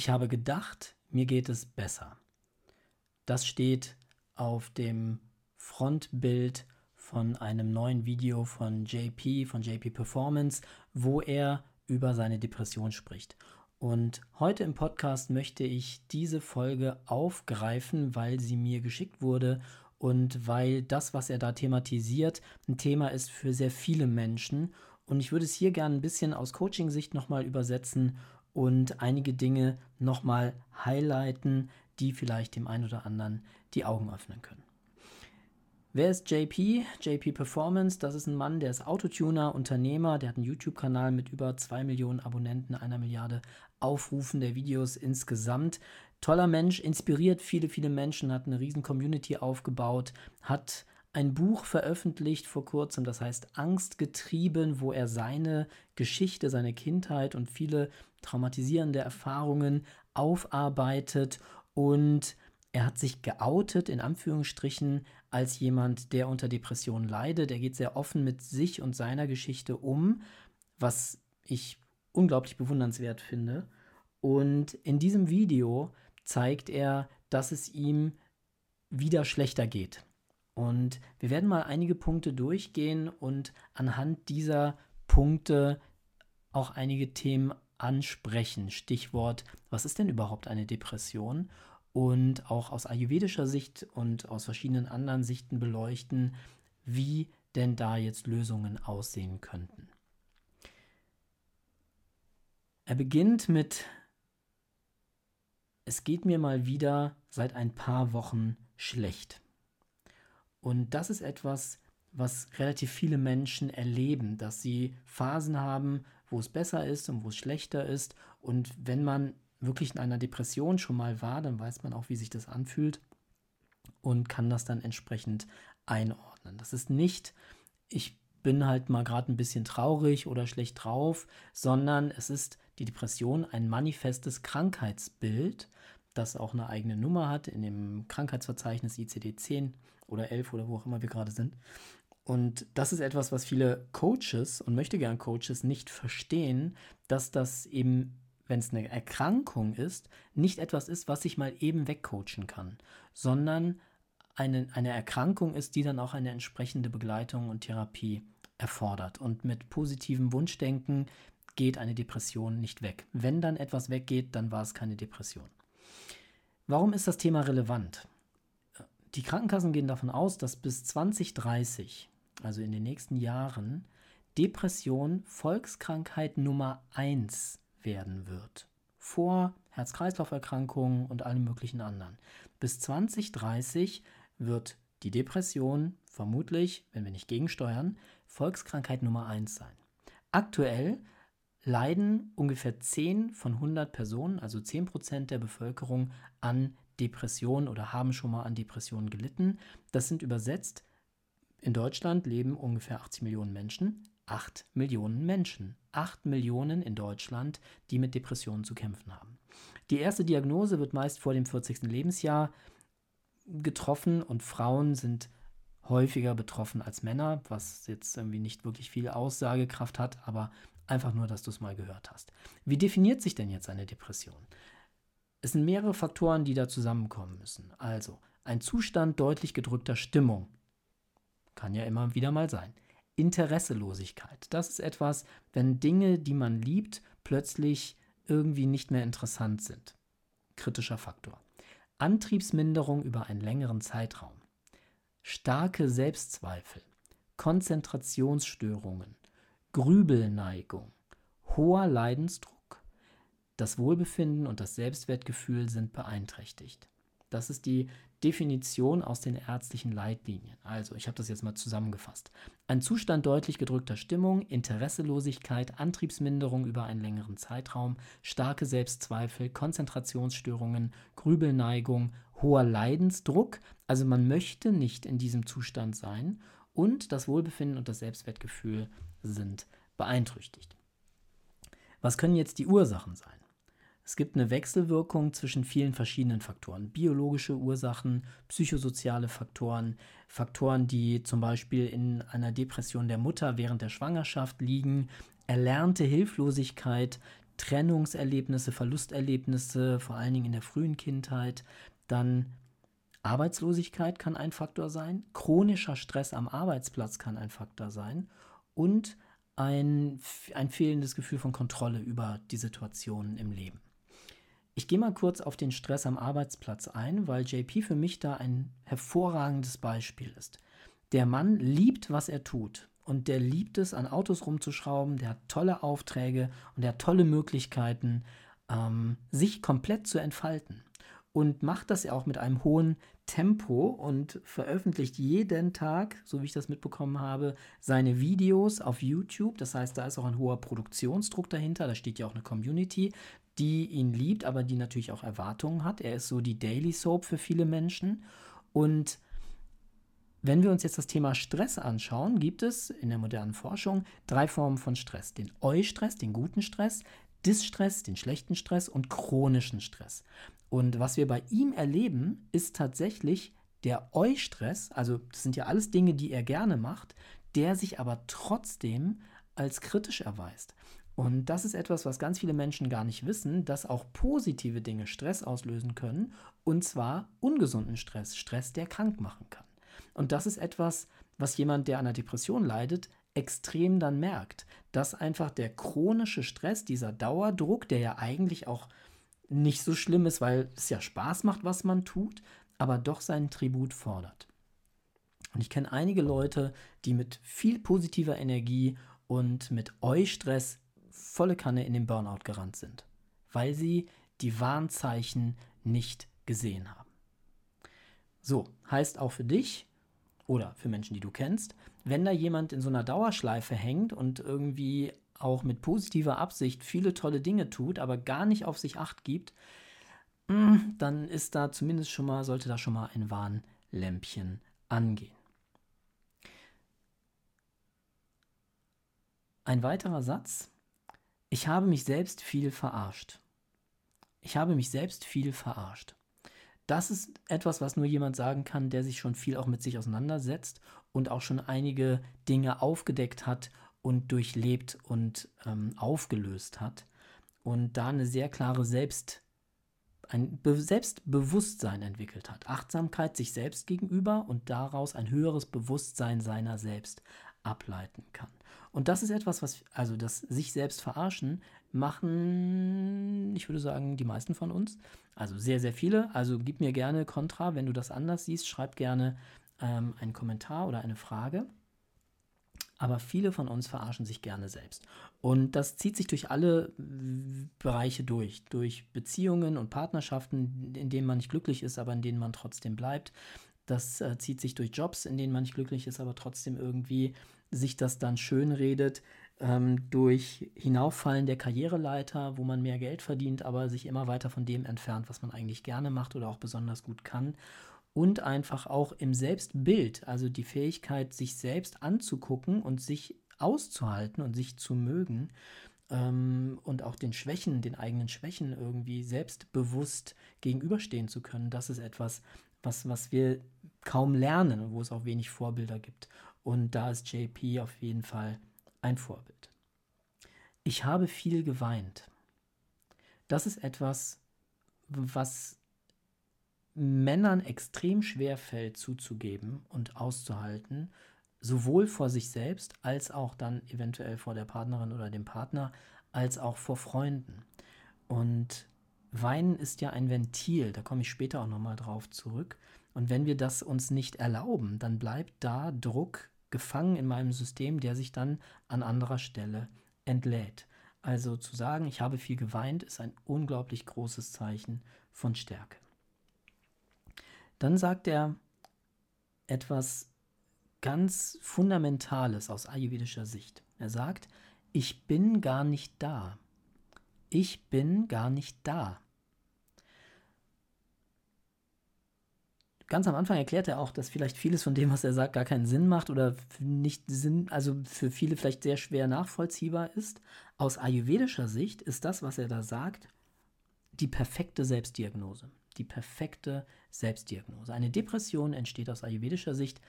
Ich habe gedacht, mir geht es besser. Das steht auf dem Frontbild von einem neuen Video von JP, von JP Performance, wo er über seine Depression spricht. Und heute im Podcast möchte ich diese Folge aufgreifen, weil sie mir geschickt wurde und weil das, was er da thematisiert, ein Thema ist für sehr viele Menschen. Und ich würde es hier gerne ein bisschen aus Coaching-Sicht nochmal übersetzen und einige Dinge nochmal highlighten, die vielleicht dem einen oder anderen die Augen öffnen können. Wer ist JP? JP Performance, das ist ein Mann, der ist Autotuner, Unternehmer, der hat einen YouTube-Kanal mit über 2 Millionen Abonnenten, einer Milliarde Aufrufen der Videos insgesamt. Toller Mensch, inspiriert viele, viele Menschen, hat eine riesen Community aufgebaut, hat ein Buch veröffentlicht vor kurzem, das heißt Angst getrieben, wo er seine Geschichte, seine Kindheit und viele traumatisierende Erfahrungen aufarbeitet und er hat sich geoutet, in Anführungsstrichen, als jemand, der unter Depressionen leidet. Er geht sehr offen mit sich und seiner Geschichte um, was ich unglaublich bewundernswert finde. Und in diesem Video zeigt er, dass es ihm wieder schlechter geht. Und wir werden mal einige Punkte durchgehen und anhand dieser Punkte auch einige Themen ansprechen. Stichwort, was ist denn überhaupt eine Depression? und auch aus ayurvedischer Sicht und aus verschiedenen anderen Sichten beleuchten, wie denn da jetzt Lösungen aussehen könnten. Er beginnt mit, es geht mir mal wieder seit ein paar Wochen schlecht. Und das ist etwas, was relativ viele Menschen erleben, dass sie Phasen haben, wo es besser ist und wo es schlechter ist. Und wenn man wirklich in einer Depression schon mal war, dann weiß man auch, wie sich das anfühlt und kann das dann entsprechend einordnen. Das ist nicht, ich bin halt mal gerade ein bisschen traurig oder schlecht drauf, sondern es ist die Depression ein manifestes Krankheitsbild, das auch eine eigene Nummer hat in dem Krankheitsverzeichnis ICD-10 oder 11 oder wo auch immer wir gerade sind. Und das ist etwas, was viele Coaches und möchte gern Coaches nicht verstehen, dass das eben wenn es eine Erkrankung ist, nicht etwas ist, was ich mal eben wegcoachen kann, sondern eine, eine Erkrankung ist, die dann auch eine entsprechende Begleitung und Therapie erfordert. Und mit positivem Wunschdenken geht eine Depression nicht weg. Wenn dann etwas weggeht, dann war es keine Depression. Warum ist das Thema relevant? Die Krankenkassen gehen davon aus, dass bis 2030, also in den nächsten Jahren, Depression Volkskrankheit Nummer 1 werden wird. Vor Herz-Kreislauf-Erkrankungen und allen möglichen anderen. Bis 2030 wird die Depression vermutlich, wenn wir nicht gegensteuern, Volkskrankheit Nummer 1 sein. Aktuell leiden ungefähr 10 von 100 Personen, also 10 Prozent der Bevölkerung, an Depressionen oder haben schon mal an Depressionen gelitten. Das sind übersetzt, in Deutschland leben ungefähr 80 Millionen Menschen. 8 Millionen Menschen. 8 Millionen in Deutschland, die mit Depressionen zu kämpfen haben. Die erste Diagnose wird meist vor dem 40. Lebensjahr getroffen und Frauen sind häufiger betroffen als Männer, was jetzt irgendwie nicht wirklich viel Aussagekraft hat, aber einfach nur, dass du es mal gehört hast. Wie definiert sich denn jetzt eine Depression? Es sind mehrere Faktoren, die da zusammenkommen müssen. Also ein Zustand deutlich gedrückter Stimmung. Kann ja immer wieder mal sein. Interesselosigkeit. Das ist etwas, wenn Dinge, die man liebt, plötzlich irgendwie nicht mehr interessant sind. Kritischer Faktor. Antriebsminderung über einen längeren Zeitraum. Starke Selbstzweifel. Konzentrationsstörungen. Grübelneigung. Hoher Leidensdruck. Das Wohlbefinden und das Selbstwertgefühl sind beeinträchtigt. Das ist die Definition aus den ärztlichen Leitlinien. Also, ich habe das jetzt mal zusammengefasst. Ein Zustand deutlich gedrückter Stimmung, Interesselosigkeit, Antriebsminderung über einen längeren Zeitraum, starke Selbstzweifel, Konzentrationsstörungen, Grübelneigung, hoher Leidensdruck. Also man möchte nicht in diesem Zustand sein und das Wohlbefinden und das Selbstwertgefühl sind beeinträchtigt. Was können jetzt die Ursachen sein? Es gibt eine Wechselwirkung zwischen vielen verschiedenen Faktoren. Biologische Ursachen, psychosoziale Faktoren, Faktoren, die zum Beispiel in einer Depression der Mutter während der Schwangerschaft liegen, erlernte Hilflosigkeit, Trennungserlebnisse, Verlusterlebnisse, vor allen Dingen in der frühen Kindheit. Dann Arbeitslosigkeit kann ein Faktor sein, chronischer Stress am Arbeitsplatz kann ein Faktor sein und ein, ein fehlendes Gefühl von Kontrolle über die Situationen im Leben. Ich gehe mal kurz auf den Stress am Arbeitsplatz ein, weil JP für mich da ein hervorragendes Beispiel ist. Der Mann liebt, was er tut. Und der liebt es, an Autos rumzuschrauben, der hat tolle Aufträge und der hat tolle Möglichkeiten, ähm, sich komplett zu entfalten. Und macht das ja auch mit einem hohen Tempo und veröffentlicht jeden Tag, so wie ich das mitbekommen habe, seine Videos auf YouTube. Das heißt, da ist auch ein hoher Produktionsdruck dahinter. Da steht ja auch eine Community, die ihn liebt, aber die natürlich auch Erwartungen hat. Er ist so die Daily Soap für viele Menschen. Und wenn wir uns jetzt das Thema Stress anschauen, gibt es in der modernen Forschung drei Formen von Stress. Den Eu-Stress, den guten Stress, Distress, den schlechten Stress und chronischen Stress. Und was wir bei ihm erleben, ist tatsächlich der Eu-Stress, also das sind ja alles Dinge, die er gerne macht, der sich aber trotzdem als kritisch erweist. Und das ist etwas, was ganz viele Menschen gar nicht wissen, dass auch positive Dinge Stress auslösen können, und zwar ungesunden Stress, Stress, der krank machen kann. Und das ist etwas, was jemand, der an einer Depression leidet, extrem dann merkt, dass einfach der chronische Stress, dieser Dauerdruck, der ja eigentlich auch nicht so schlimm ist, weil es ja Spaß macht, was man tut, aber doch seinen Tribut fordert. Und ich kenne einige Leute, die mit viel positiver Energie und mit Eustress volle Kanne in den Burnout gerannt sind, weil sie die Warnzeichen nicht gesehen haben. So, heißt auch für dich oder für Menschen, die du kennst, wenn da jemand in so einer Dauerschleife hängt und irgendwie auch mit positiver Absicht viele tolle Dinge tut, aber gar nicht auf sich acht gibt, mm, dann ist da zumindest schon mal, sollte da schon mal ein Warnlämpchen angehen. Ein weiterer Satz. Ich habe mich selbst viel verarscht. Ich habe mich selbst viel verarscht. Das ist etwas, was nur jemand sagen kann, der sich schon viel auch mit sich auseinandersetzt und auch schon einige Dinge aufgedeckt hat und durchlebt und ähm, aufgelöst hat und da eine sehr klare Selbst, ein Be Selbstbewusstsein entwickelt hat. Achtsamkeit sich selbst gegenüber und daraus ein höheres Bewusstsein seiner selbst ableiten kann. Und das ist etwas, was, also das sich selbst verarschen, machen, ich würde sagen, die meisten von uns. Also sehr, sehr viele. Also gib mir gerne Kontra, wenn du das anders siehst. Schreib gerne ähm, einen Kommentar oder eine Frage. Aber viele von uns verarschen sich gerne selbst. Und das zieht sich durch alle Bereiche durch. Durch Beziehungen und Partnerschaften, in denen man nicht glücklich ist, aber in denen man trotzdem bleibt. Das äh, zieht sich durch Jobs, in denen man nicht glücklich ist, aber trotzdem irgendwie sich das dann schön redet. Ähm, durch Hinauffallen der Karriereleiter, wo man mehr Geld verdient, aber sich immer weiter von dem entfernt, was man eigentlich gerne macht oder auch besonders gut kann und einfach auch im Selbstbild, also die Fähigkeit, sich selbst anzugucken und sich auszuhalten und sich zu mögen ähm, und auch den Schwächen, den eigenen Schwächen irgendwie selbstbewusst gegenüberstehen zu können, das ist etwas, was, was wir kaum lernen und wo es auch wenig Vorbilder gibt. Und da ist JP auf jeden Fall ein Vorbild. Ich habe viel geweint. Das ist etwas, was Männern extrem schwer fällt zuzugeben und auszuhalten, sowohl vor sich selbst als auch dann eventuell vor der Partnerin oder dem Partner, als auch vor Freunden. Und Weinen ist ja ein Ventil, da komme ich später auch nochmal drauf zurück. Und wenn wir das uns nicht erlauben, dann bleibt da Druck gefangen in meinem System, der sich dann an anderer Stelle entlädt. Also zu sagen, ich habe viel geweint, ist ein unglaublich großes Zeichen von Stärke. Dann sagt er etwas ganz Fundamentales aus ayurvedischer Sicht. Er sagt, ich bin gar nicht da. Ich bin gar nicht da. Ganz am Anfang erklärt er auch, dass vielleicht vieles von dem, was er sagt, gar keinen Sinn macht oder nicht Sinn, also für viele vielleicht sehr schwer nachvollziehbar ist. Aus ayurvedischer Sicht ist das, was er da sagt, die perfekte Selbstdiagnose die perfekte Selbstdiagnose. Eine Depression entsteht aus ayurvedischer Sicht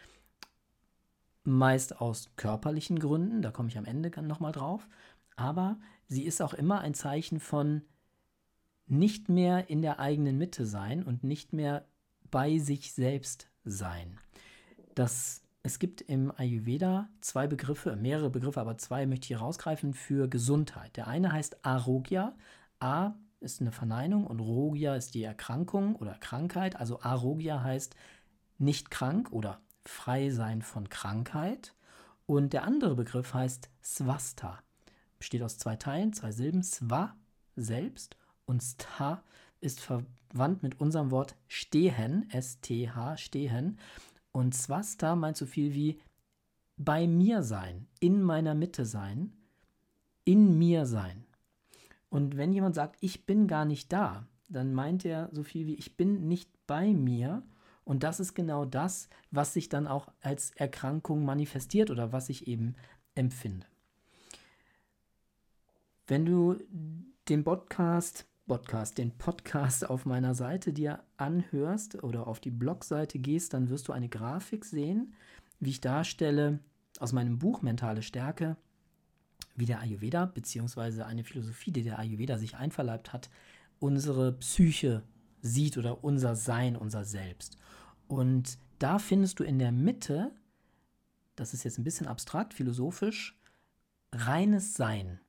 meist aus körperlichen Gründen, da komme ich am Ende nochmal drauf, aber sie ist auch immer ein Zeichen von nicht mehr in der eigenen Mitte sein und nicht mehr bei sich selbst sein. Das, es gibt im Ayurveda zwei Begriffe, mehrere Begriffe, aber zwei möchte ich hier rausgreifen für Gesundheit. Der eine heißt Arogya. A ist eine Verneinung und Rogya ist die Erkrankung oder Krankheit. Also Arogya heißt nicht krank oder frei sein von Krankheit. Und der andere Begriff heißt Swasta. Besteht aus zwei Teilen, zwei Silben. Swa, selbst, und Sta ist verwandt mit unserem Wort stehen, S-T-H, stehen. Und Swasta meint so viel wie bei mir sein, in meiner Mitte sein, in mir sein. Und wenn jemand sagt, ich bin gar nicht da, dann meint er so viel wie ich bin nicht bei mir. Und das ist genau das, was sich dann auch als Erkrankung manifestiert oder was ich eben empfinde. Wenn du den Podcast Podcast, den Podcast auf meiner Seite dir anhörst oder auf die Blogseite gehst, dann wirst du eine Grafik sehen, wie ich darstelle aus meinem Buch Mentale Stärke, wie der Ayurveda, beziehungsweise eine Philosophie, die der Ayurveda sich einverleibt hat, unsere Psyche sieht oder unser Sein, unser Selbst. Und da findest du in der Mitte, das ist jetzt ein bisschen abstrakt, philosophisch, reines Sein.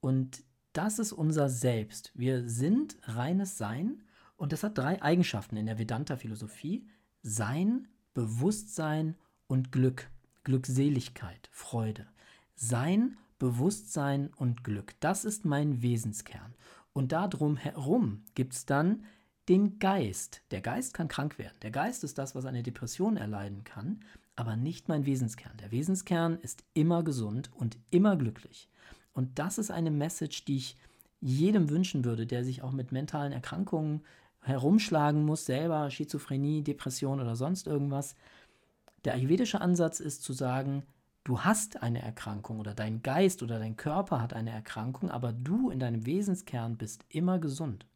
Und das ist unser Selbst. Wir sind reines Sein und das hat drei Eigenschaften in der Vedanta-Philosophie. Sein, Bewusstsein und Glück. Glückseligkeit, Freude. Sein, Bewusstsein und Glück. Das ist mein Wesenskern. Und darum herum gibt es dann den Geist. Der Geist kann krank werden. Der Geist ist das, was eine Depression erleiden kann, aber nicht mein Wesenskern. Der Wesenskern ist immer gesund und immer glücklich. Und das ist eine Message, die ich jedem wünschen würde, der sich auch mit mentalen Erkrankungen herumschlagen muss, selber Schizophrenie, Depression oder sonst irgendwas. Der ayurvedische Ansatz ist zu sagen, du hast eine Erkrankung oder dein Geist oder dein Körper hat eine Erkrankung, aber du in deinem Wesenskern bist immer gesund.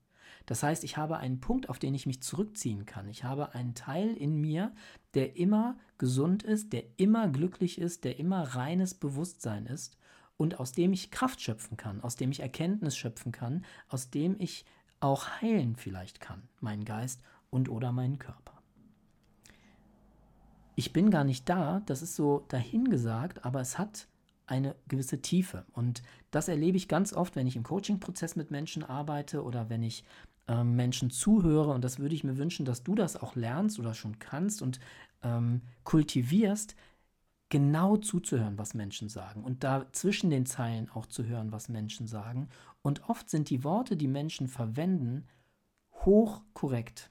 Das heißt, ich habe einen Punkt, auf den ich mich zurückziehen kann. Ich habe einen Teil in mir, der immer gesund ist, der immer glücklich ist, der immer reines Bewusstsein ist und aus dem ich Kraft schöpfen kann, aus dem ich Erkenntnis schöpfen kann, aus dem ich auch heilen vielleicht kann, meinen Geist und oder meinen Körper. Ich bin gar nicht da, das ist so dahingesagt, aber es hat eine gewisse Tiefe. Und das erlebe ich ganz oft, wenn ich im Coaching-Prozess mit Menschen arbeite oder wenn ich äh, Menschen zuhöre. Und das würde ich mir wünschen, dass du das auch lernst oder schon kannst und ähm, kultivierst, genau zuzuhören, was Menschen sagen und da zwischen den Zeilen auch zu hören, was Menschen sagen. Und oft sind die Worte, die Menschen verwenden, hochkorrekt.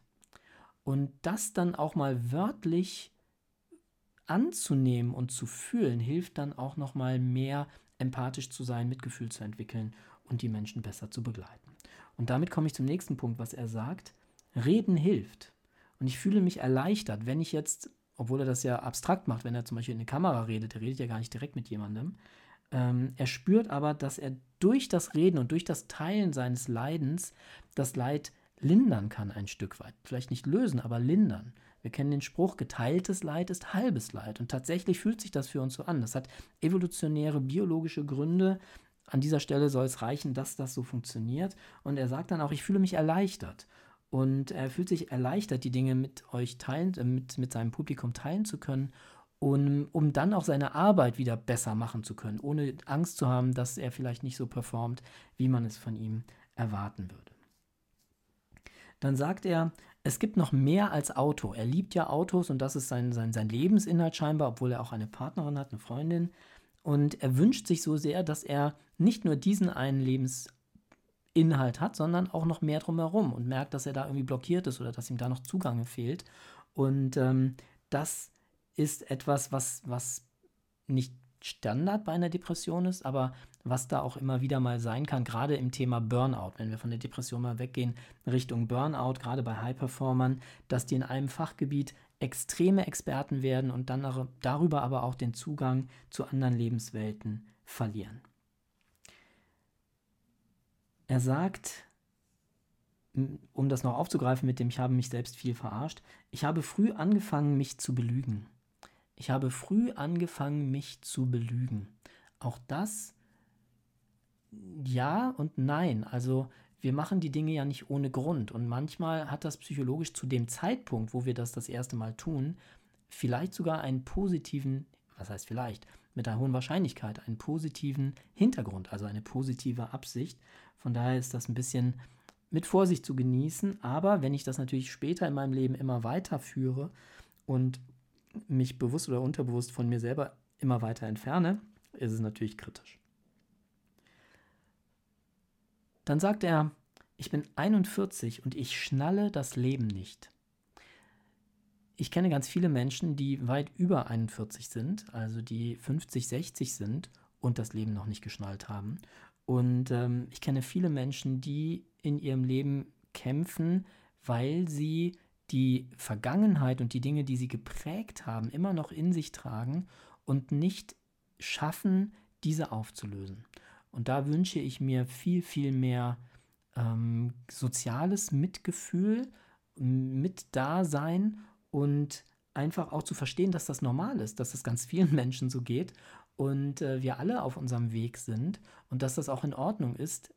Und das dann auch mal wörtlich anzunehmen und zu fühlen, hilft dann auch noch mal mehr empathisch zu sein, Mitgefühl zu entwickeln und die Menschen besser zu begleiten. Und damit komme ich zum nächsten Punkt, was er sagt. Reden hilft. Und ich fühle mich erleichtert, wenn ich jetzt obwohl er das ja abstrakt macht, wenn er zum Beispiel in eine Kamera redet, er redet ja gar nicht direkt mit jemandem. Ähm, er spürt aber, dass er durch das Reden und durch das Teilen seines Leidens das Leid lindern kann ein Stück weit. Vielleicht nicht lösen, aber lindern. Wir kennen den Spruch, geteiltes Leid ist halbes Leid. Und tatsächlich fühlt sich das für uns so an. Das hat evolutionäre, biologische Gründe. An dieser Stelle soll es reichen, dass das so funktioniert. Und er sagt dann auch, ich fühle mich erleichtert. Und er fühlt sich erleichtert, die Dinge mit euch teilen, äh, mit, mit seinem Publikum teilen zu können, um, um dann auch seine Arbeit wieder besser machen zu können, ohne Angst zu haben, dass er vielleicht nicht so performt, wie man es von ihm erwarten würde. Dann sagt er, es gibt noch mehr als Auto. Er liebt ja Autos und das ist sein, sein, sein Lebensinhalt scheinbar, obwohl er auch eine Partnerin hat, eine Freundin. Und er wünscht sich so sehr, dass er nicht nur diesen einen Lebens, Inhalt hat, sondern auch noch mehr drumherum und merkt, dass er da irgendwie blockiert ist oder dass ihm da noch Zugang fehlt. Und ähm, das ist etwas, was, was nicht Standard bei einer Depression ist, aber was da auch immer wieder mal sein kann, gerade im Thema Burnout, wenn wir von der Depression mal weggehen, Richtung Burnout, gerade bei High-Performern, dass die in einem Fachgebiet extreme Experten werden und dann darüber aber auch den Zugang zu anderen Lebenswelten verlieren. Er sagt, um das noch aufzugreifen mit dem, ich habe mich selbst viel verarscht, ich habe früh angefangen, mich zu belügen. Ich habe früh angefangen, mich zu belügen. Auch das ja und nein. Also wir machen die Dinge ja nicht ohne Grund. Und manchmal hat das psychologisch zu dem Zeitpunkt, wo wir das das erste Mal tun, vielleicht sogar einen positiven, was heißt vielleicht, mit einer hohen Wahrscheinlichkeit einen positiven Hintergrund, also eine positive Absicht. Von daher ist das ein bisschen mit Vorsicht zu genießen. Aber wenn ich das natürlich später in meinem Leben immer weiterführe und mich bewusst oder unterbewusst von mir selber immer weiter entferne, ist es natürlich kritisch. Dann sagt er, ich bin 41 und ich schnalle das Leben nicht ich kenne ganz viele Menschen, die weit über 41 sind, also die 50, 60 sind und das Leben noch nicht geschnallt haben. Und ähm, ich kenne viele Menschen, die in ihrem Leben kämpfen, weil sie die Vergangenheit und die Dinge, die sie geprägt haben, immer noch in sich tragen und nicht schaffen, diese aufzulösen. Und da wünsche ich mir viel, viel mehr ähm, soziales Mitgefühl, mit Dasein und einfach auch zu verstehen, dass das normal ist, dass das ganz vielen Menschen so geht und äh, wir alle auf unserem Weg sind und dass das auch in Ordnung ist,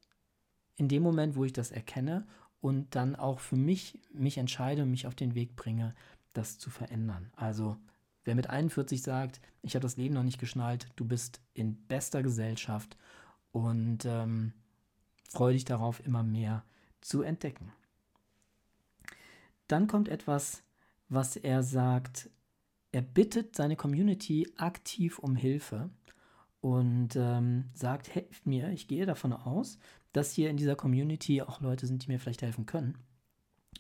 in dem Moment, wo ich das erkenne und dann auch für mich mich entscheide und mich auf den Weg bringe, das zu verändern. Also wer mit 41 sagt, ich habe das Leben noch nicht geschnallt, du bist in bester Gesellschaft und ähm, freue dich darauf, immer mehr zu entdecken. Dann kommt etwas, was er sagt, er bittet seine Community aktiv um Hilfe und ähm, sagt, helft mir, ich gehe davon aus, dass hier in dieser Community auch Leute sind, die mir vielleicht helfen können.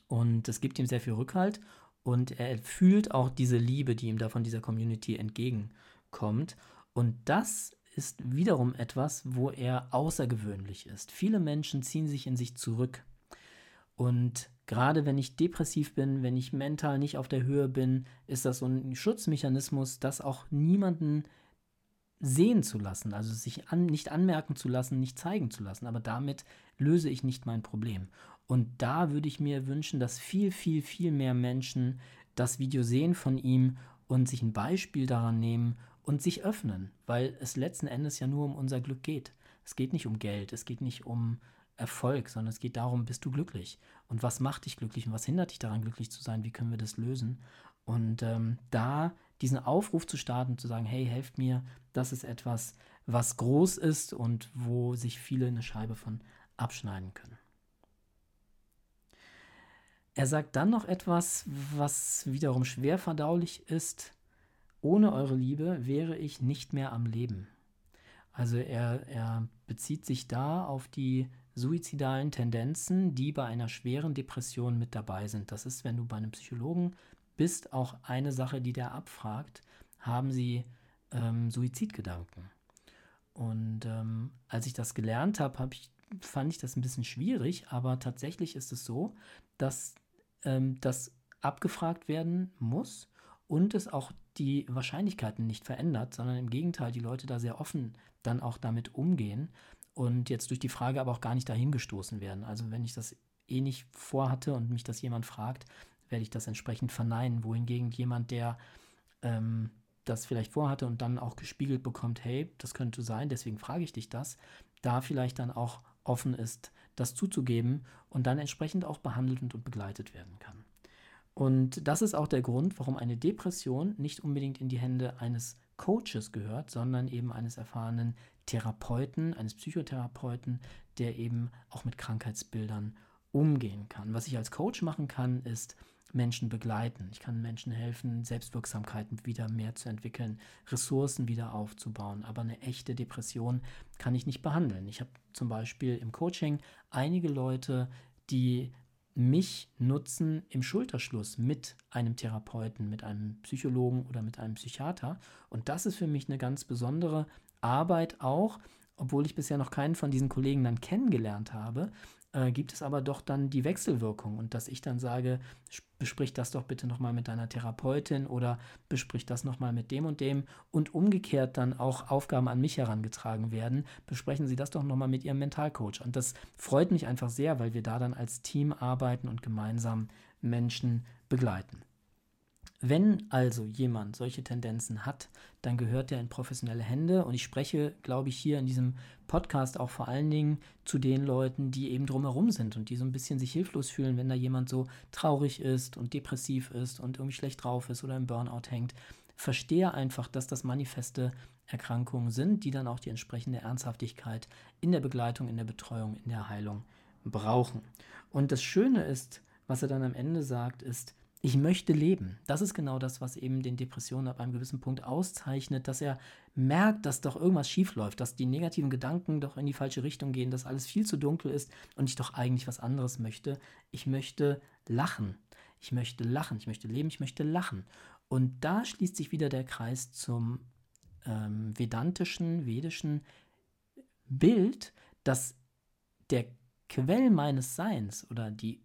Und es gibt ihm sehr viel Rückhalt und er fühlt auch diese Liebe, die ihm da von dieser Community entgegenkommt. Und das ist wiederum etwas, wo er außergewöhnlich ist. Viele Menschen ziehen sich in sich zurück. Und Gerade wenn ich depressiv bin, wenn ich mental nicht auf der Höhe bin, ist das so ein Schutzmechanismus, das auch niemanden sehen zu lassen, also sich an, nicht anmerken zu lassen, nicht zeigen zu lassen. Aber damit löse ich nicht mein Problem. Und da würde ich mir wünschen, dass viel, viel, viel mehr Menschen das Video sehen von ihm und sich ein Beispiel daran nehmen und sich öffnen, weil es letzten Endes ja nur um unser Glück geht. Es geht nicht um Geld, es geht nicht um Erfolg, sondern es geht darum, bist du glücklich? Und was macht dich glücklich und was hindert dich daran, glücklich zu sein? Wie können wir das lösen? Und ähm, da diesen Aufruf zu starten, zu sagen, hey, helft mir, das ist etwas, was groß ist und wo sich viele eine Scheibe von abschneiden können. Er sagt dann noch etwas, was wiederum schwer verdaulich ist. Ohne eure Liebe wäre ich nicht mehr am Leben. Also er, er bezieht sich da auf die suizidalen Tendenzen, die bei einer schweren Depression mit dabei sind. Das ist, wenn du bei einem Psychologen bist, auch eine Sache, die der abfragt, haben sie ähm, Suizidgedanken. Und ähm, als ich das gelernt habe, hab ich, fand ich das ein bisschen schwierig, aber tatsächlich ist es so, dass ähm, das abgefragt werden muss und es auch die Wahrscheinlichkeiten nicht verändert, sondern im Gegenteil, die Leute da sehr offen dann auch damit umgehen und jetzt durch die Frage aber auch gar nicht dahin gestoßen werden. Also wenn ich das eh nicht vorhatte und mich das jemand fragt, werde ich das entsprechend verneinen. Wohingegen jemand, der ähm, das vielleicht vorhatte und dann auch gespiegelt bekommt, hey, das könnte sein, deswegen frage ich dich das, da vielleicht dann auch offen ist, das zuzugeben und dann entsprechend auch behandelt und begleitet werden kann. Und das ist auch der Grund, warum eine Depression nicht unbedingt in die Hände eines Coaches gehört, sondern eben eines erfahrenen Therapeuten, eines Psychotherapeuten, der eben auch mit Krankheitsbildern umgehen kann. Was ich als Coach machen kann, ist Menschen begleiten. Ich kann Menschen helfen, Selbstwirksamkeiten wieder mehr zu entwickeln, Ressourcen wieder aufzubauen. Aber eine echte Depression kann ich nicht behandeln. Ich habe zum Beispiel im Coaching einige Leute, die mich nutzen im Schulterschluss mit einem Therapeuten, mit einem Psychologen oder mit einem Psychiater. Und das ist für mich eine ganz besondere Arbeit auch, obwohl ich bisher noch keinen von diesen Kollegen dann kennengelernt habe, äh, gibt es aber doch dann die Wechselwirkung und dass ich dann sage, besprich das doch bitte nochmal mit deiner Therapeutin oder besprich das nochmal mit dem und dem und umgekehrt dann auch Aufgaben an mich herangetragen werden, besprechen Sie das doch nochmal mit Ihrem Mentalcoach. Und das freut mich einfach sehr, weil wir da dann als Team arbeiten und gemeinsam Menschen begleiten. Wenn also jemand solche Tendenzen hat, dann gehört er in professionelle Hände. Und ich spreche, glaube ich, hier in diesem Podcast auch vor allen Dingen zu den Leuten, die eben drumherum sind und die so ein bisschen sich hilflos fühlen, wenn da jemand so traurig ist und depressiv ist und irgendwie schlecht drauf ist oder im Burnout hängt. Verstehe einfach, dass das manifeste Erkrankungen sind, die dann auch die entsprechende Ernsthaftigkeit in der Begleitung, in der Betreuung, in der Heilung brauchen. Und das Schöne ist, was er dann am Ende sagt, ist, ich möchte leben. Das ist genau das, was eben den Depressionen ab einem gewissen Punkt auszeichnet, dass er merkt, dass doch irgendwas schief läuft, dass die negativen Gedanken doch in die falsche Richtung gehen, dass alles viel zu dunkel ist und ich doch eigentlich was anderes möchte. Ich möchte lachen. Ich möchte lachen. Ich möchte leben. Ich möchte lachen. Und da schließt sich wieder der Kreis zum ähm, vedantischen, vedischen Bild, dass der Quell meines Seins oder die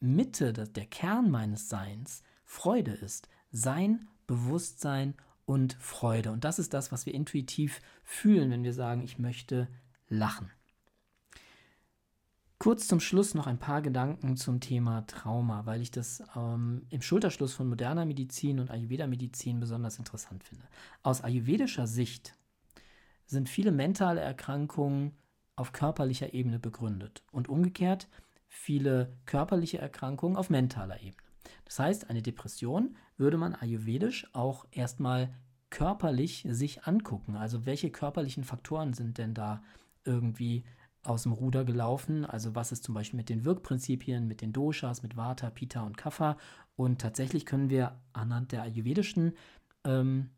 Mitte, der Kern meines Seins Freude ist. Sein, Bewusstsein und Freude. Und das ist das, was wir intuitiv fühlen, wenn wir sagen, ich möchte lachen. Kurz zum Schluss noch ein paar Gedanken zum Thema Trauma, weil ich das ähm, im Schulterschluss von moderner Medizin und Ayurveda-Medizin besonders interessant finde. Aus ayurvedischer Sicht sind viele mentale Erkrankungen auf körperlicher Ebene begründet und umgekehrt viele körperliche Erkrankungen auf mentaler Ebene. Das heißt, eine Depression würde man ayurvedisch auch erstmal körperlich sich angucken. Also welche körperlichen Faktoren sind denn da irgendwie aus dem Ruder gelaufen? Also was ist zum Beispiel mit den Wirkprinzipien, mit den Doshas, mit Vata, Pitta und Kapha? Und tatsächlich können wir anhand der ayurvedischen ähm,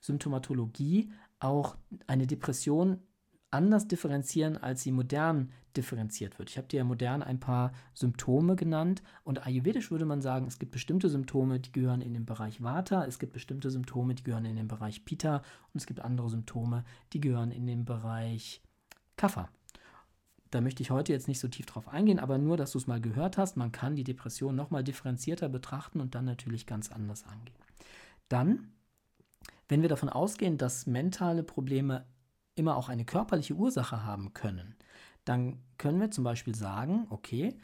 Symptomatologie auch eine Depression anders differenzieren, als sie modern differenziert wird. Ich habe dir ja modern ein paar Symptome genannt und ayurvedisch würde man sagen, es gibt bestimmte Symptome, die gehören in den Bereich Vata, es gibt bestimmte Symptome, die gehören in den Bereich Pitta und es gibt andere Symptome, die gehören in den Bereich Kapha. Da möchte ich heute jetzt nicht so tief drauf eingehen, aber nur, dass du es mal gehört hast, man kann die Depression nochmal differenzierter betrachten und dann natürlich ganz anders angehen. Dann, wenn wir davon ausgehen, dass mentale Probleme immer auch eine körperliche Ursache haben können, dann können wir zum Beispiel sagen, okay,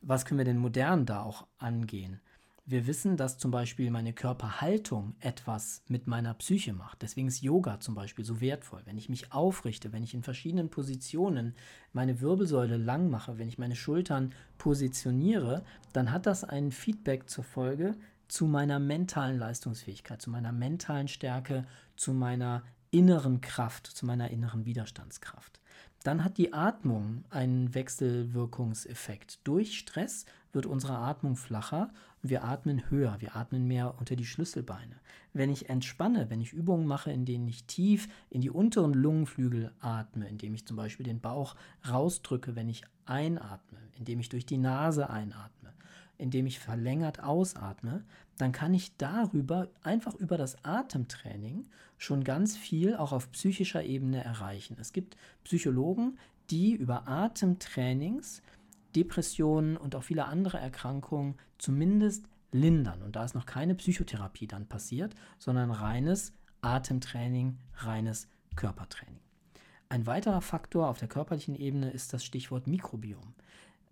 was können wir denn modern da auch angehen? Wir wissen, dass zum Beispiel meine Körperhaltung etwas mit meiner Psyche macht. Deswegen ist Yoga zum Beispiel so wertvoll. Wenn ich mich aufrichte, wenn ich in verschiedenen Positionen meine Wirbelsäule lang mache, wenn ich meine Schultern positioniere, dann hat das ein Feedback zur Folge zu meiner mentalen Leistungsfähigkeit, zu meiner mentalen Stärke, zu meiner inneren Kraft, zu meiner inneren Widerstandskraft. Dann hat die Atmung einen Wechselwirkungseffekt. Durch Stress wird unsere Atmung flacher und wir atmen höher, wir atmen mehr unter die Schlüsselbeine. Wenn ich entspanne, wenn ich Übungen mache, in denen ich tief in die unteren Lungenflügel atme, indem ich zum Beispiel den Bauch rausdrücke, wenn ich einatme, indem ich durch die Nase einatme, indem ich verlängert ausatme, dann kann ich darüber, einfach über das Atemtraining, schon ganz viel auch auf psychischer Ebene erreichen. Es gibt Psychologen, die über Atemtrainings Depressionen und auch viele andere Erkrankungen zumindest lindern. Und da ist noch keine Psychotherapie dann passiert, sondern reines Atemtraining, reines Körpertraining. Ein weiterer Faktor auf der körperlichen Ebene ist das Stichwort Mikrobiom.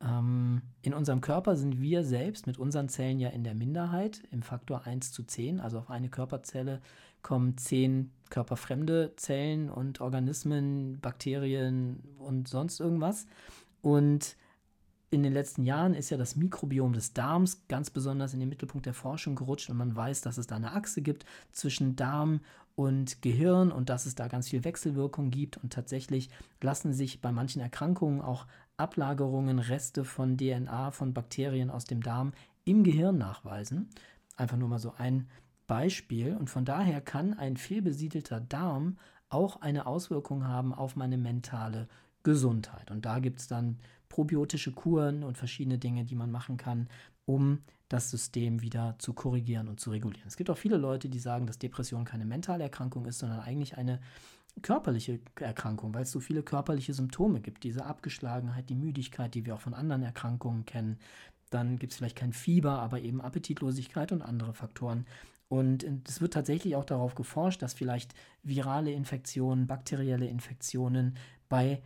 Ähm, in unserem Körper sind wir selbst mit unseren Zellen ja in der Minderheit im Faktor 1 zu 10. Also auf eine Körperzelle kommen 10 körperfremde Zellen und Organismen, Bakterien und sonst irgendwas. Und in den letzten Jahren ist ja das Mikrobiom des Darms ganz besonders in den Mittelpunkt der Forschung gerutscht und man weiß, dass es da eine Achse gibt zwischen Darm und Gehirn und dass es da ganz viel Wechselwirkung gibt und tatsächlich lassen sich bei manchen Erkrankungen auch Ablagerungen, Reste von DNA von Bakterien aus dem Darm im Gehirn nachweisen. Einfach nur mal so ein Beispiel. Und von daher kann ein fehlbesiedelter Darm auch eine Auswirkung haben auf meine mentale Gesundheit. Und da gibt es dann probiotische Kuren und verschiedene Dinge, die man machen kann, um das System wieder zu korrigieren und zu regulieren. Es gibt auch viele Leute, die sagen, dass Depression keine mentale Erkrankung ist, sondern eigentlich eine körperliche Erkrankung, weil es so viele körperliche Symptome gibt. Diese Abgeschlagenheit, die Müdigkeit, die wir auch von anderen Erkrankungen kennen. Dann gibt es vielleicht kein Fieber, aber eben Appetitlosigkeit und andere Faktoren. Und es wird tatsächlich auch darauf geforscht, dass vielleicht virale Infektionen, bakterielle Infektionen bei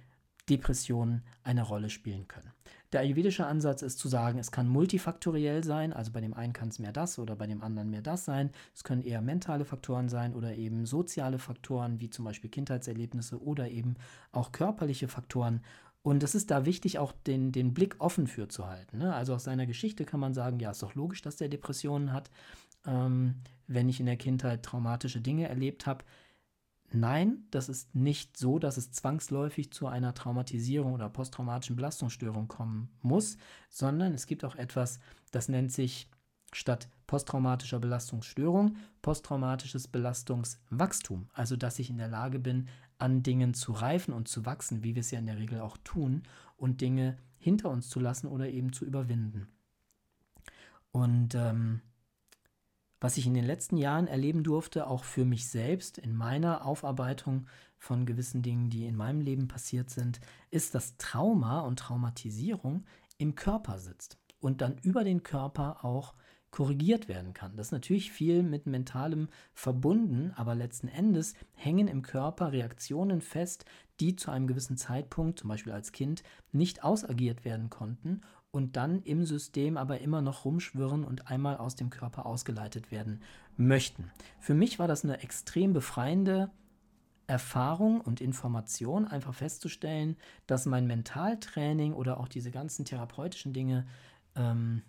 Depressionen eine Rolle spielen können. Der ayurvedische Ansatz ist zu sagen, es kann multifaktoriell sein, also bei dem einen kann es mehr das oder bei dem anderen mehr das sein. Es können eher mentale Faktoren sein oder eben soziale Faktoren, wie zum Beispiel Kindheitserlebnisse oder eben auch körperliche Faktoren. Und es ist da wichtig, auch den, den Blick offen für zu halten. Ne? Also aus seiner Geschichte kann man sagen, ja, ist doch logisch, dass der Depressionen hat, ähm, wenn ich in der Kindheit traumatische Dinge erlebt habe. Nein, das ist nicht so, dass es zwangsläufig zu einer Traumatisierung oder posttraumatischen Belastungsstörung kommen muss, sondern es gibt auch etwas, das nennt sich statt posttraumatischer Belastungsstörung posttraumatisches Belastungswachstum. Also, dass ich in der Lage bin, an Dingen zu reifen und zu wachsen, wie wir es ja in der Regel auch tun, und Dinge hinter uns zu lassen oder eben zu überwinden. Und ähm, was ich in den letzten Jahren erleben durfte, auch für mich selbst in meiner Aufarbeitung von gewissen Dingen, die in meinem Leben passiert sind, ist, dass Trauma und Traumatisierung im Körper sitzt und dann über den Körper auch korrigiert werden kann. Das ist natürlich viel mit mentalem verbunden, aber letzten Endes hängen im Körper Reaktionen fest, die zu einem gewissen Zeitpunkt, zum Beispiel als Kind, nicht ausagiert werden konnten und dann im System aber immer noch rumschwirren und einmal aus dem Körper ausgeleitet werden möchten. Für mich war das eine extrem befreiende Erfahrung und Information, einfach festzustellen, dass mein Mentaltraining oder auch diese ganzen therapeutischen Dinge, ähm,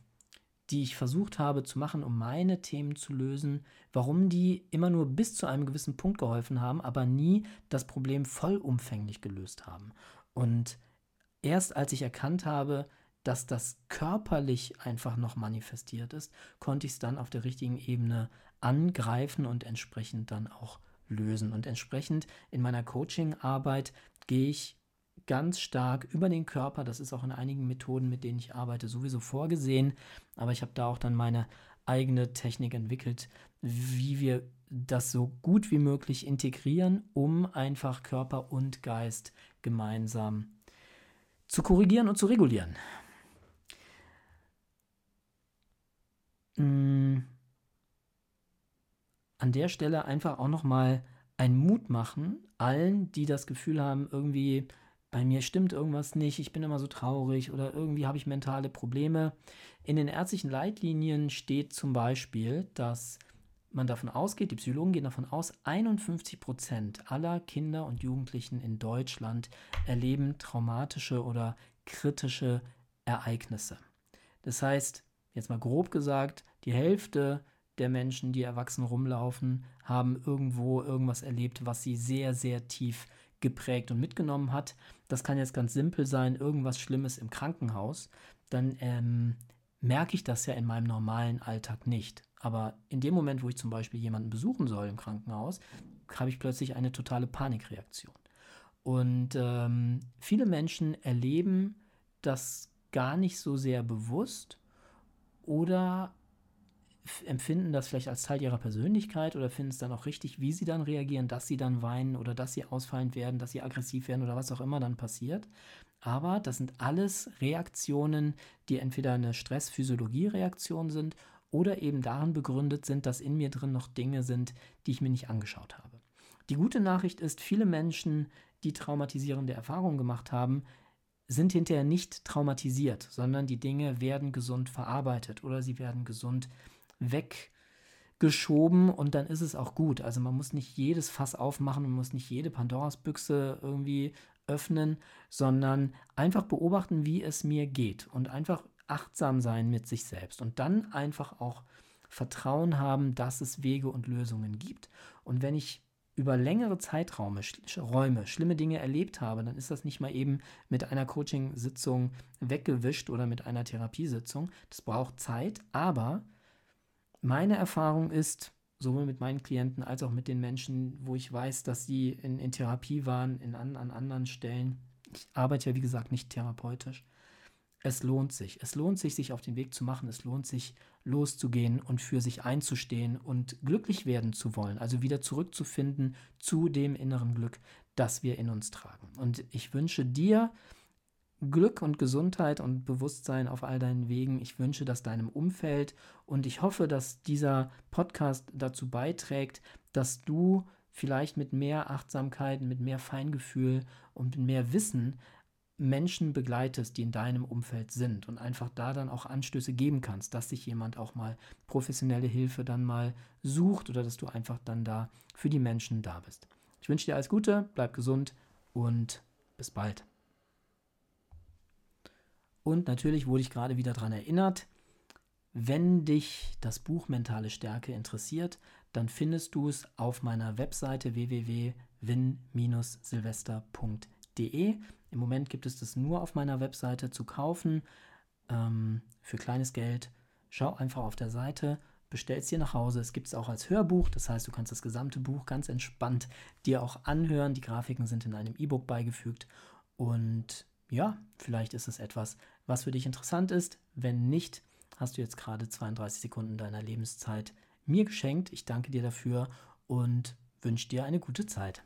die ich versucht habe zu machen, um meine Themen zu lösen, warum die immer nur bis zu einem gewissen Punkt geholfen haben, aber nie das Problem vollumfänglich gelöst haben. Und erst als ich erkannt habe, dass das körperlich einfach noch manifestiert ist, konnte ich es dann auf der richtigen Ebene angreifen und entsprechend dann auch lösen. Und entsprechend in meiner Coaching-Arbeit gehe ich ganz stark über den Körper. Das ist auch in einigen Methoden, mit denen ich arbeite, sowieso vorgesehen. Aber ich habe da auch dann meine eigene Technik entwickelt, wie wir das so gut wie möglich integrieren, um einfach Körper und Geist gemeinsam zu korrigieren und zu regulieren. Mh, an der Stelle einfach auch nochmal einen Mut machen, allen, die das Gefühl haben, irgendwie bei mir stimmt irgendwas nicht, ich bin immer so traurig oder irgendwie habe ich mentale Probleme. In den ärztlichen Leitlinien steht zum Beispiel, dass man davon ausgeht, die Psychologen gehen davon aus, 51 Prozent aller Kinder und Jugendlichen in Deutschland erleben traumatische oder kritische Ereignisse. Das heißt, jetzt mal grob gesagt, die Hälfte der Menschen, die erwachsen rumlaufen, haben irgendwo irgendwas erlebt, was sie sehr, sehr tief geprägt und mitgenommen hat. Das kann jetzt ganz simpel sein, irgendwas Schlimmes im Krankenhaus. Dann ähm, merke ich das ja in meinem normalen Alltag nicht. Aber in dem Moment, wo ich zum Beispiel jemanden besuchen soll im Krankenhaus, habe ich plötzlich eine totale Panikreaktion. Und ähm, viele Menschen erleben das gar nicht so sehr bewusst oder empfinden das vielleicht als Teil ihrer Persönlichkeit oder finden es dann auch richtig, wie sie dann reagieren, dass sie dann weinen oder dass sie ausfallend werden, dass sie aggressiv werden oder was auch immer dann passiert. Aber das sind alles Reaktionen, die entweder eine Stressphysiologie-Reaktion sind oder eben darin begründet sind, dass in mir drin noch Dinge sind, die ich mir nicht angeschaut habe. Die gute Nachricht ist, viele Menschen, die traumatisierende Erfahrungen gemacht haben, sind hinterher nicht traumatisiert, sondern die Dinge werden gesund verarbeitet oder sie werden gesund weggeschoben und dann ist es auch gut. Also man muss nicht jedes Fass aufmachen, man muss nicht jede Pandoras Büchse irgendwie öffnen, sondern einfach beobachten, wie es mir geht und einfach achtsam sein mit sich selbst und dann einfach auch Vertrauen haben, dass es Wege und Lösungen gibt. Und wenn ich über längere Zeiträume Räume, schlimme Dinge erlebt habe, dann ist das nicht mal eben mit einer Coaching-Sitzung weggewischt oder mit einer Therapiesitzung. Das braucht Zeit, aber meine Erfahrung ist, sowohl mit meinen Klienten als auch mit den Menschen, wo ich weiß, dass sie in, in Therapie waren, in, an, an anderen Stellen. Ich arbeite ja, wie gesagt, nicht therapeutisch. Es lohnt sich. Es lohnt sich, sich auf den Weg zu machen. Es lohnt sich, loszugehen und für sich einzustehen und glücklich werden zu wollen. Also wieder zurückzufinden zu dem inneren Glück, das wir in uns tragen. Und ich wünsche dir Glück und Gesundheit und Bewusstsein auf all deinen Wegen. Ich wünsche das deinem Umfeld und ich hoffe, dass dieser Podcast dazu beiträgt, dass du vielleicht mit mehr Achtsamkeit, mit mehr Feingefühl und mit mehr Wissen Menschen begleitest, die in deinem Umfeld sind und einfach da dann auch Anstöße geben kannst, dass sich jemand auch mal professionelle Hilfe dann mal sucht oder dass du einfach dann da für die Menschen da bist. Ich wünsche dir alles Gute, bleib gesund und bis bald. Und natürlich wurde ich gerade wieder daran erinnert, wenn dich das Buch Mentale Stärke interessiert, dann findest du es auf meiner Webseite www.win-silvester.de. Im Moment gibt es das nur auf meiner Webseite zu kaufen ähm, für kleines Geld. Schau einfach auf der Seite, bestell es dir nach Hause. Es gibt es auch als Hörbuch, das heißt, du kannst das gesamte Buch ganz entspannt dir auch anhören. Die Grafiken sind in einem E-Book beigefügt und ja, vielleicht ist es etwas, was für dich interessant ist. Wenn nicht, hast du jetzt gerade 32 Sekunden deiner Lebenszeit mir geschenkt. Ich danke dir dafür und wünsche dir eine gute Zeit.